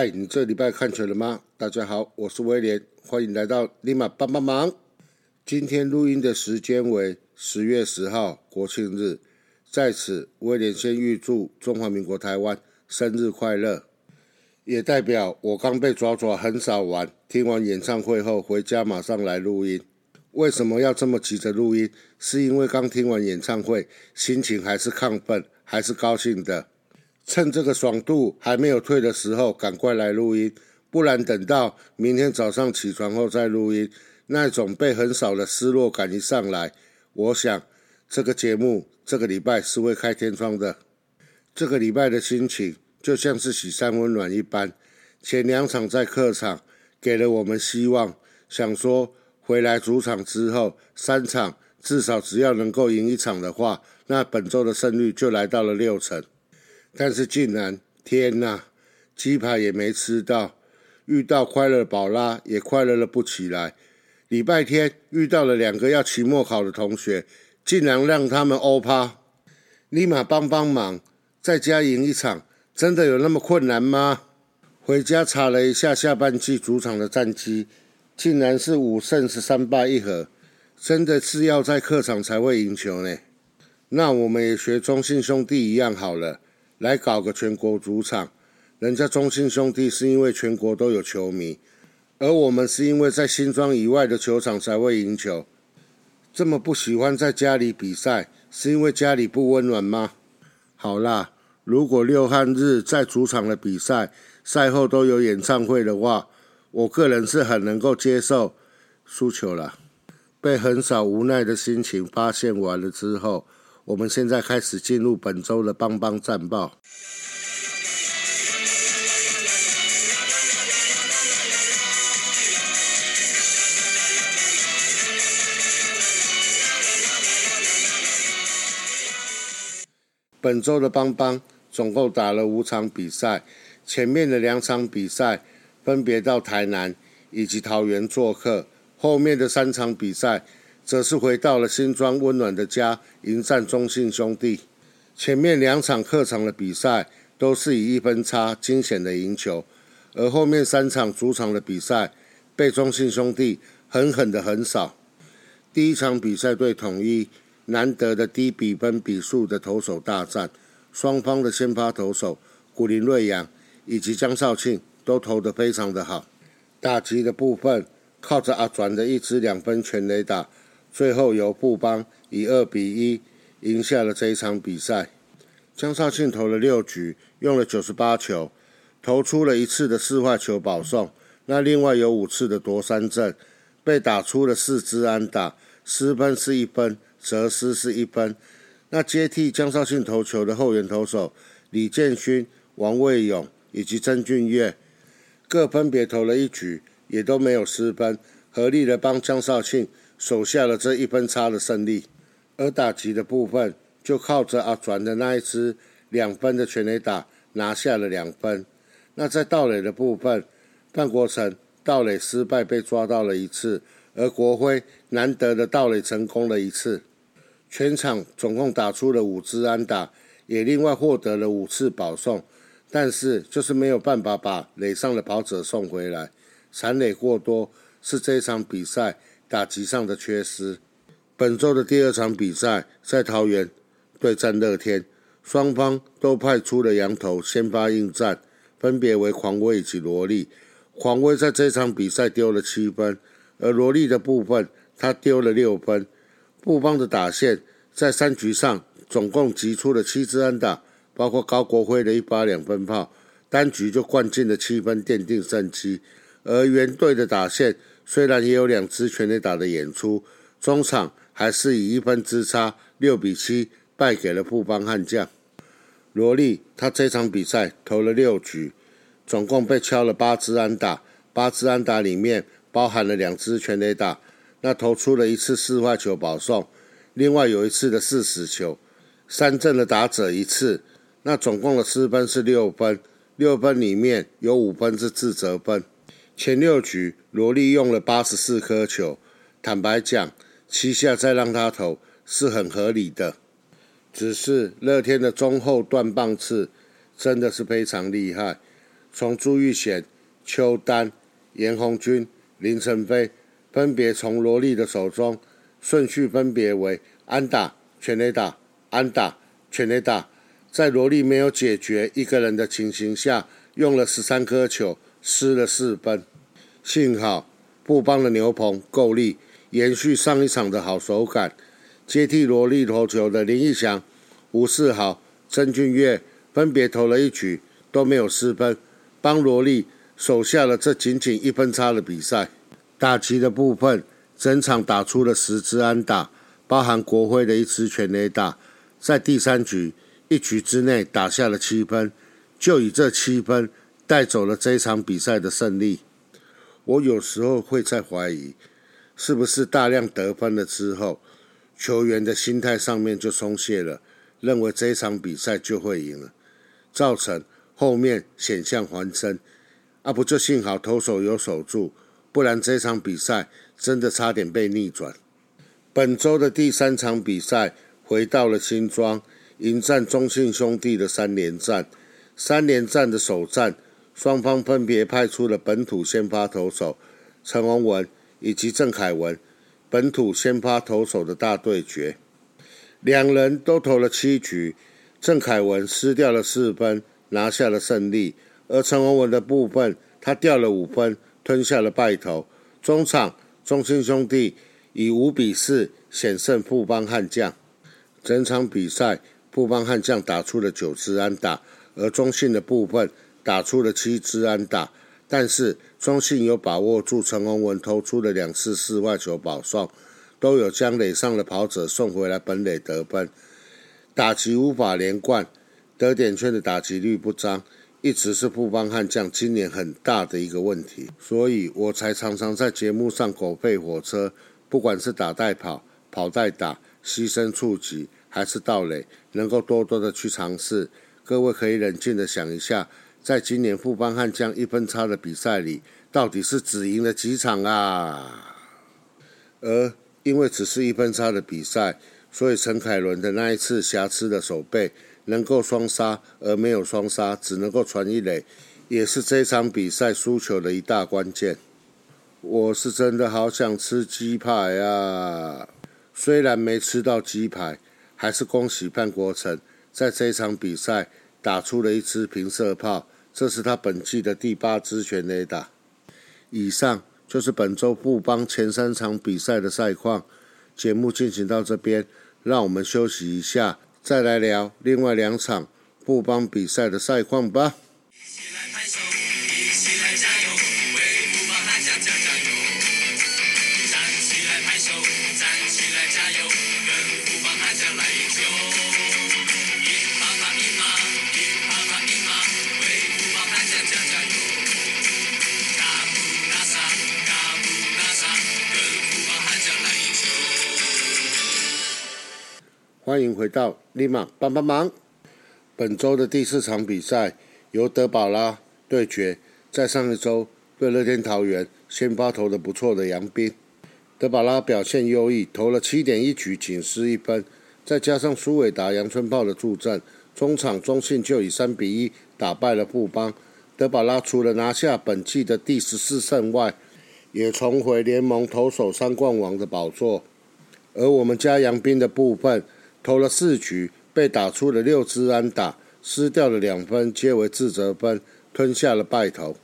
嗨，你这礼拜看球了吗？大家好，我是威廉，欢迎来到立马帮帮忙。今天录音的时间为十月十号，国庆日，在此威廉先预祝中华民国台湾生日快乐，也代表我刚被抓抓很少玩，听完演唱会后回家马上来录音。为什么要这么急着录音？是因为刚听完演唱会，心情还是亢奋，还是高兴的。趁这个爽度还没有退的时候，赶快来录音，不然等到明天早上起床后再录音，那种被横扫的失落感一上来，我想这个节目这个礼拜是会开天窗的。这个礼拜的心情就像是喜三温暖一般，前两场在客场给了我们希望，想说回来主场之后三场至少只要能够赢一场的话，那本周的胜率就来到了六成。但是竟然，天呐，鸡排也没吃到，遇到快乐宝拉也快乐了不起来。礼拜天遇到了两个要期末考的同学，竟然让他们欧趴，立马帮帮忙，在家赢一场，真的有那么困难吗？回家查了一下下半季主场的战绩，竟然是五胜十三败一和，真的是要在客场才会赢球呢。那我们也学中信兄弟一样好了。来搞个全国主场，人家中信兄弟是因为全国都有球迷，而我们是因为在新庄以外的球场才会赢球。这么不喜欢在家里比赛，是因为家里不温暖吗？好啦，如果六汉日在主场的比赛赛后都有演唱会的话，我个人是很能够接受输球了。被很少无奈的心情发现完了之后。我们现在开始进入本周的邦邦战报。本周的邦邦总共打了五场比赛，前面的两场比赛分别到台南以及桃园做客，后面的三场比赛。则是回到了新庄温暖的家，迎战中信兄弟。前面两场客场的比赛都是以一分差惊险的赢球，而后面三场主场的比赛被中信兄弟狠狠的横扫。第一场比赛对统一，难得的低比分比数的投手大战，双方的先发投手古林瑞阳以及江少庆都投得非常的好。打击的部分靠着阿转的一支两分全垒打。最后由布邦以二比一赢下了这一场比赛。江少庆投了六局，用了九十八球，投出了一次的四坏球保送。那另外有五次的夺三振，被打出了四支安打，失分是一分，折失是一分。那接替江少庆投球的后援投手李建勋、王卫勇以及曾俊岳，各分别投了一局，也都没有失分，合力的帮江少庆。守下了这一分差的胜利，而打击的部分就靠着阿转的那一支两分的全垒打拿下了两分。那在盗垒的部分，范国成盗垒失败被抓到了一次，而国辉难得的盗垒成功了一次。全场总共打出了五支安打，也另外获得了五次保送，但是就是没有办法把垒上的跑者送回来，残垒过多是这场比赛。打击上的缺失。本周的第二场比赛在桃园对战乐天，双方都派出了羊头先发应战，分别为狂威以及罗莉。狂威在这场比赛丢了七分，而罗莉的部分他丢了六分。布邦的打线在三局上总共击出了七支安打，包括高国辉的一发两分炮，单局就灌进了七分，奠定胜机。而原队的打线。虽然也有两支全垒打的演出，中场还是以一分之差六比七败给了布邦悍将。罗莉他这场比赛投了六局，总共被敲了八支安打，八支安打里面包含了两支全垒打，那投出了一次四坏球保送，另外有一次的四死球，三振的打者一次，那总共的失分是六分，六分里面有五分是自责分。前六局，罗莉用了八十四颗球。坦白讲，七下再让他投是很合理的。只是乐天的中后段棒次真的是非常厉害。从朱玉贤、邱丹、严红军、林晨飞分别从罗莉的手中顺序分别为安打、全垒打、安打、全垒打，在罗莉没有解决一个人的情形下，用了十三颗球，失了四分。幸好布邦的牛棚够力，延续上一场的好手感，接替罗莉投球的林义祥、吴世豪、曾俊岳分别投了一局，都没有失分，帮罗莉守下了这仅仅一分差的比赛。打击的部分，整场打出了十支安打，包含国徽的一支全垒打，在第三局一局之内打下了七分，就以这七分带走了这一场比赛的胜利。我有时候会在怀疑，是不是大量得分了之后，球员的心态上面就松懈了，认为这一场比赛就会赢了，造成后面险象环生。啊，不就幸好投手有守住。不然这场比赛真的差点被逆转。本周的第三场比赛回到了新庄，迎战中信兄弟的三连战。三连战的首战，双方分别派出了本土先发投手陈宏文以及郑凯文，本土先发投手的大对决。两人都投了七局，郑凯文失掉了四分，拿下了胜利。而陈宏文的部分，他掉了五分。吞下了败投，中场中信兄弟以五比四险胜富邦悍将。整场比赛，富邦悍将打出了九支安打，而中信的部分打出了七支安打。但是中信有把握住陈宏文投出的两次四外球保送，都有将垒上的跑者送回来本垒得分。打击无法连贯，得点圈的打击率不彰。一直是富邦悍将今年很大的一个问题，所以我才常常在节目上狗吠火车，不管是打带跑、跑带打、牺牲触及还是盗垒，能够多多的去尝试。各位可以冷静的想一下，在今年富邦悍将一分差的比赛里，到底是只赢了几场啊？而因为只是一分差的比赛，所以陈凯伦的那一次瑕疵的手背。能够双杀而没有双杀，只能够传一垒，也是这场比赛输球的一大关键。我是真的好想吃鸡排啊！虽然没吃到鸡排，还是恭喜范国成在这场比赛打出了一支平射炮，这是他本季的第八支全垒打。以上就是本周布邦前三场比赛的赛况。节目进行到这边，让我们休息一下。再来聊另外两场布邦比赛的赛况吧。欢迎回到立马帮帮忙。本周的第四场比赛由德保拉对决，在上一周对乐天桃园先发投的不错的杨斌。德保拉表现优异，投了七点一局，仅失一分，再加上苏伟达、杨春炮的助阵，中场中信就以三比一打败了富邦。德保拉除了拿下本季的第十四胜外，也重回联盟投手三冠王的宝座。而我们家杨斌的部分。投了四局，被打出了六支安打，失掉了两分，皆为自责分，吞下了败投。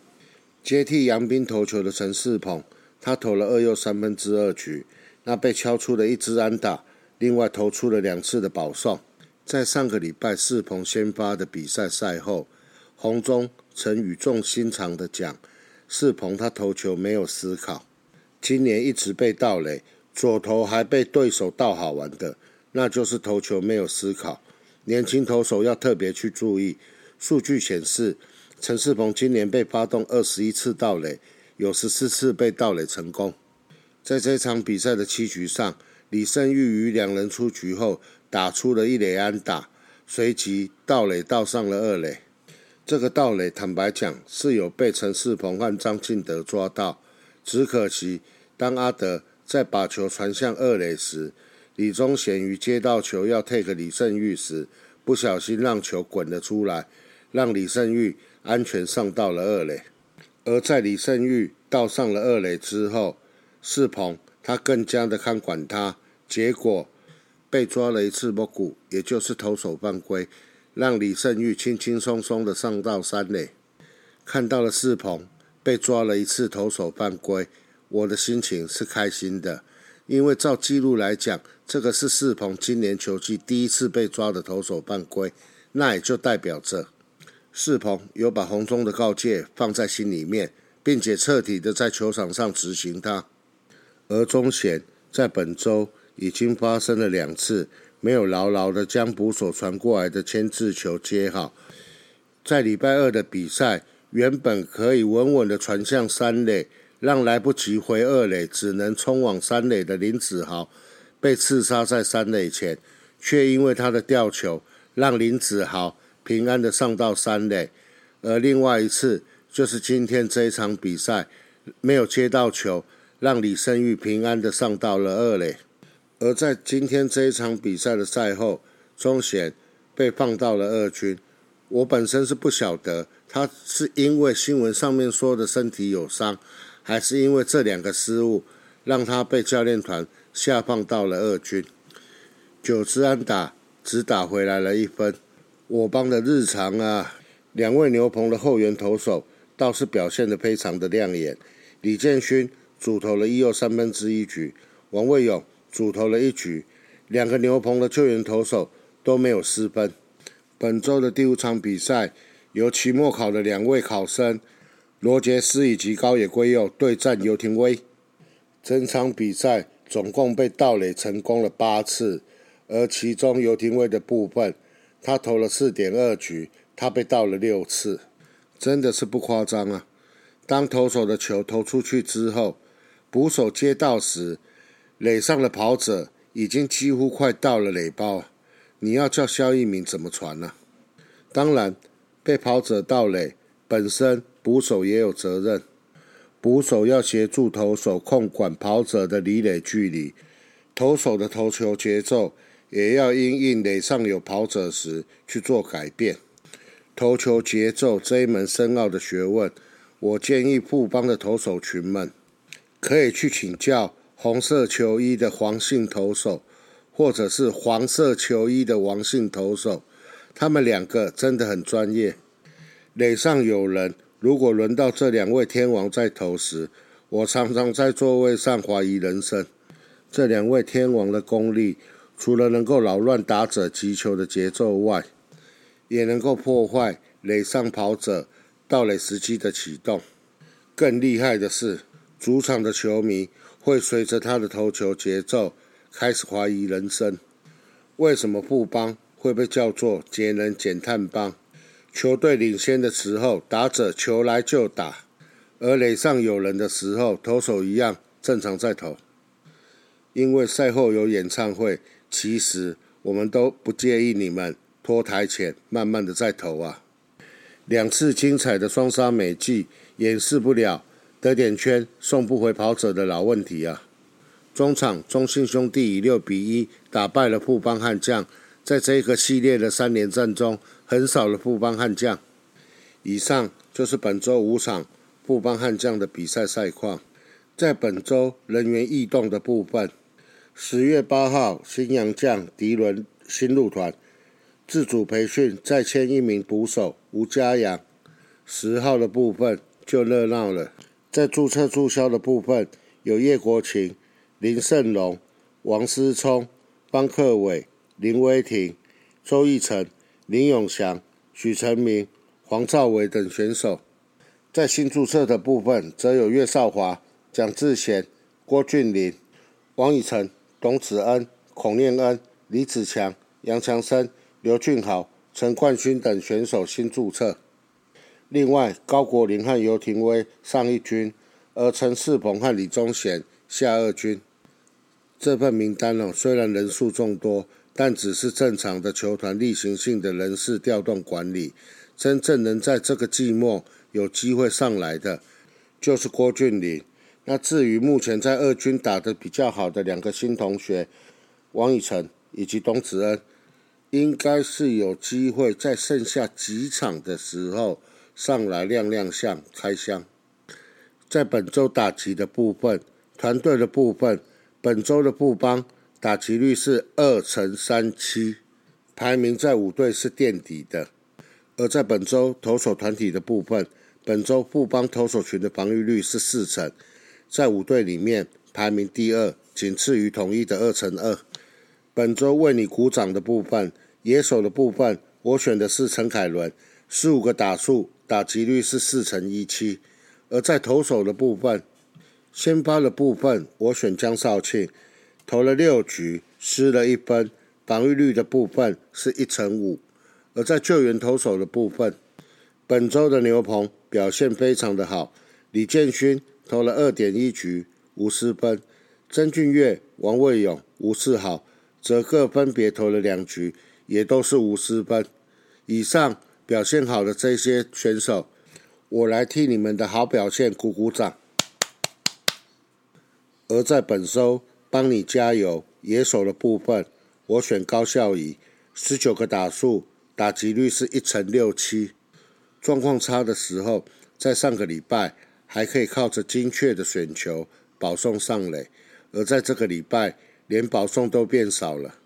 接替杨斌投球的陈世鹏，他投了二又三分之二局，那被敲出了一支安打，另外投出了两次的保送。在上个礼拜世鹏先发的比赛赛后，洪忠曾语重心长的讲，世鹏他投球没有思考，今年一直被盗垒，左投还被对手盗好玩的。那就是投球没有思考，年轻投手要特别去注意。数据显示，陈世鹏今年被发动二十一次盗垒，有十四次被盗垒成功。在这场比赛的七局上，李胜玉与两人出局后打出了一垒安打，随即盗垒盗上了二垒。这个盗垒坦白讲是有被陈世鹏和张进德抓到，只可惜当阿德在把球传向二垒时。李宗贤于接到球要 take 李胜玉时，不小心让球滚了出来，让李胜玉安全上到了二垒。而在李胜玉到上了二垒之后，世鹏他更加的看管他，结果被抓了一次摸骨，也就是投手犯规，让李胜玉轻轻松松的上到三垒。看到了世鹏被抓了一次投手犯规，我的心情是开心的，因为照记录来讲，这个是世鹏今年球季第一次被抓的投手犯规，那也就代表着世鹏有把红中的告诫放在心里面，并且彻底的在球场上执行它。而中贤在本周已经发生了两次没有牢牢的将捕手传过来的牵制球接好，在礼拜二的比赛，原本可以稳稳的传向三垒，让来不及回二垒，只能冲往三垒的林子豪被刺杀在三垒前，却因为他的吊球，让林子豪平安的上到三垒。而另外一次就是今天这一场比赛没有接到球。让李胜玉平安的上到了二垒，而在今天这一场比赛的赛后，钟贤被放到了二军。我本身是不晓得他是因为新闻上面说的身体有伤，还是因为这两个失误让他被教练团下放到了二军。九支安打只打回来了一分。我帮的日常啊，两位牛棚的后援投手倒是表现的非常的亮眼，李建勋。主投了一又三分之一局，王卫勇主投了一局，两个牛棚的救援投手都没有失分。本周的第五场比赛，由期末考的两位考生罗杰斯以及高野圭佑对战游廷威。整场比赛总共被盗垒成功了八次，而其中游廷威的部分，他投了四点二局，他被盗了六次，真的是不夸张啊！当投手的球投出去之后，捕手接到时，垒上的跑者已经几乎快到了垒包，你要叫肖一鸣怎么传呢？当然，被跑者盗垒本身，捕手也有责任。捕手要协助投手控管跑者的离垒距离，投手的投球节奏也要因应垒上有跑者时去做改变。投球节奏这一门深奥的学问，我建议富邦的投手群们。可以去请教红色球衣的黄姓投手，或者是黄色球衣的王姓投手，他们两个真的很专业。垒上有人，如果轮到这两位天王在投时，我常常在座位上怀疑人生。这两位天王的功力，除了能够扰乱打者击球的节奏外，也能够破坏垒上跑者到垒时机的启动。更厉害的是。主场的球迷会随着他的投球节奏开始怀疑人生。为什么富邦会被叫做节能减碳帮？球队领先的时候，打者球来就打；而垒上有人的时候，投手一样正常在投。因为赛后有演唱会，其实我们都不介意你们拖台前慢慢的在投啊。两次精彩的双杀美技掩饰不了。得点圈送不回跑者的老问题啊！中场中信兄弟以六比一打败了富邦悍将，在这个系列的三连战中很少了富邦悍将。以上就是本周五场富邦悍将的比赛赛况。在本周人员异动的部分，十月八号新洋将迪伦新入团，自主培训再签一名捕手吴家阳。十号的部分就热闹了。在注册注销的部分，有叶国勤、林胜龙、王思聪、方克伟、林威霆、周奕成、林永祥、许成明、黄兆伟等选手。在新注册的部分，则有岳少华、蒋志贤、郭俊霖、王以诚、董子恩、孔念恩、李子强、杨强生、刘俊豪、陈冠勋等选手新注册。另外，高国林和游廷威上一军，而陈世鹏和李宗贤下二军。这份名单哦，虽然人数众多，但只是正常的球团例行性的人事调动管理。真正能在这个季末有机会上来的，就是郭俊麟。那至于目前在二军打得比较好的两个新同学，王以诚以及董子恩，应该是有机会在剩下几场的时候。上来亮亮相，开箱。在本周打击的部分，团队的部分，本周的布邦打击率是二乘三七，排名在五队是垫底的。而在本周投手团体的部分，本周富邦投手群的防御率是四成，在五队里面排名第二，仅次于统一的二乘二。本周为你鼓掌的部分，野手的部分，我选的是陈凯伦，十五个打数，打击率是四乘一七。而在投手的部分，先发的部分，我选江少庆，投了六局，失了一分，防御率的部分是一乘五。而在救援投手的部分，本周的牛棚表现非常的好，李建勋投了二点一局，无失分；曾俊岳、王卫勇、吴世豪。则各分别投了两局，也都是无失分。以上表现好的这些选手，我来替你们的好表现鼓鼓掌。而在本周帮你加油野手的部分，我选高孝仪，十九个打数，打击率是一成六七。状况差的时候，在上个礼拜还可以靠着精确的选球保送上垒，而在这个礼拜。连保送都变少了，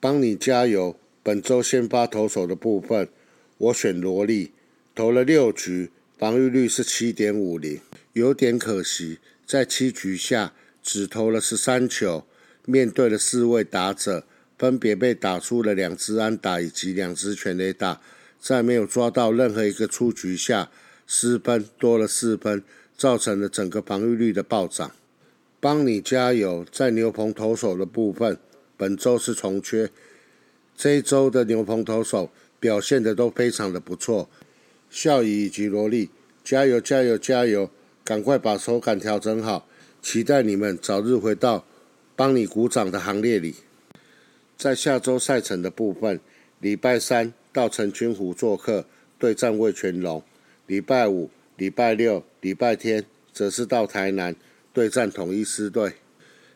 帮你加油！本周先发投手的部分，我选罗莉，投了六局，防御率是七点五零，有点可惜，在七局下只投了十三球，面对了四位打者，分别被打出了两支安打以及两支全垒打，在没有抓到任何一个出局下，失分多了四分，造成了整个防御率的暴涨。帮你加油！在牛棚投手的部分，本周是重缺，这一周的牛棚投手表现的都非常的不错。孝仪以及罗莉，加油加油加油！赶快把手感调整好，期待你们早日回到帮你鼓掌的行列里。在下周赛程的部分，礼拜三到陈君湖做客对战魏全龙；礼拜五、礼拜六、礼拜天则是到台南。对战统一狮队，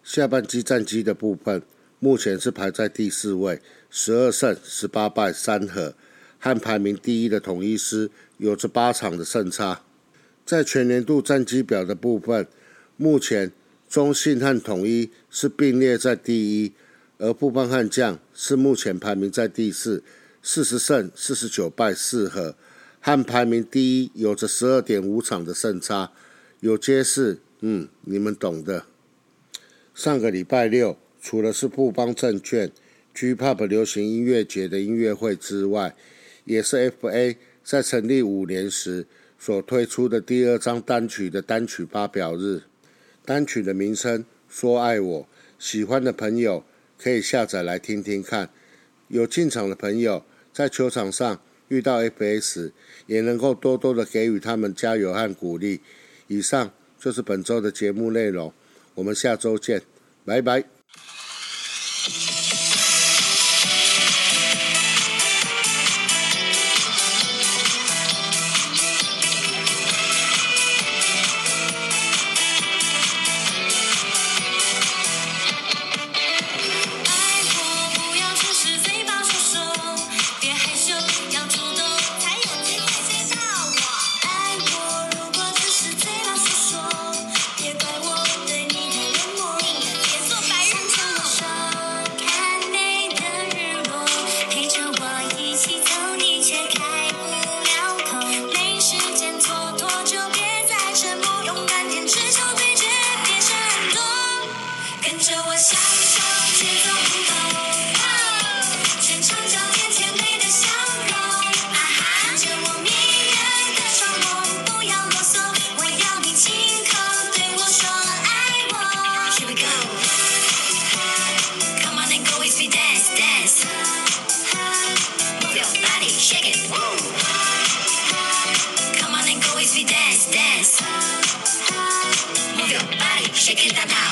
下半季战绩的部分，目前是排在第四位，十二胜十八败三和，和排名第一的统一狮有着八场的胜差。在全年度战绩表的部分，目前中信和统一是并列在第一，而布邦悍将是目前排名在第四，四十胜四十九败四和，和排名第一有着十二点五场的胜差，有揭示。嗯，你们懂的。上个礼拜六，除了是布邦证券 G Pop 流行音乐节的音乐会之外，也是 FA 在成立五年时所推出的第二张单曲的单曲发表日。单曲的名称《说爱我》，喜欢的朋友可以下载来听听看。有进场的朋友在球场上遇到 FS，也能够多多的给予他们加油和鼓励。以上。就是本周的节目内容，我们下周见，拜拜。Canada.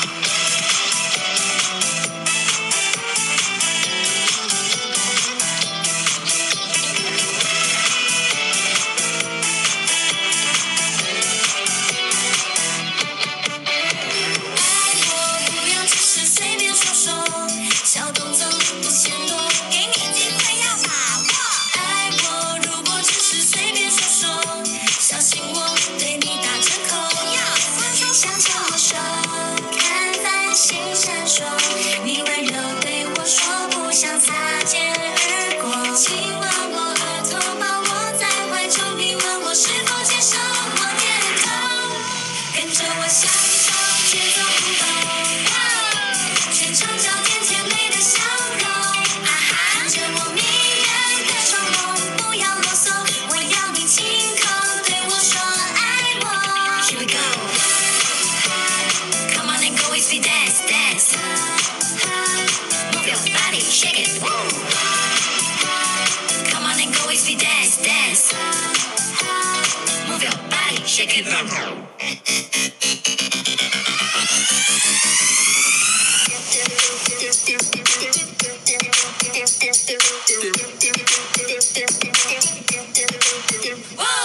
One.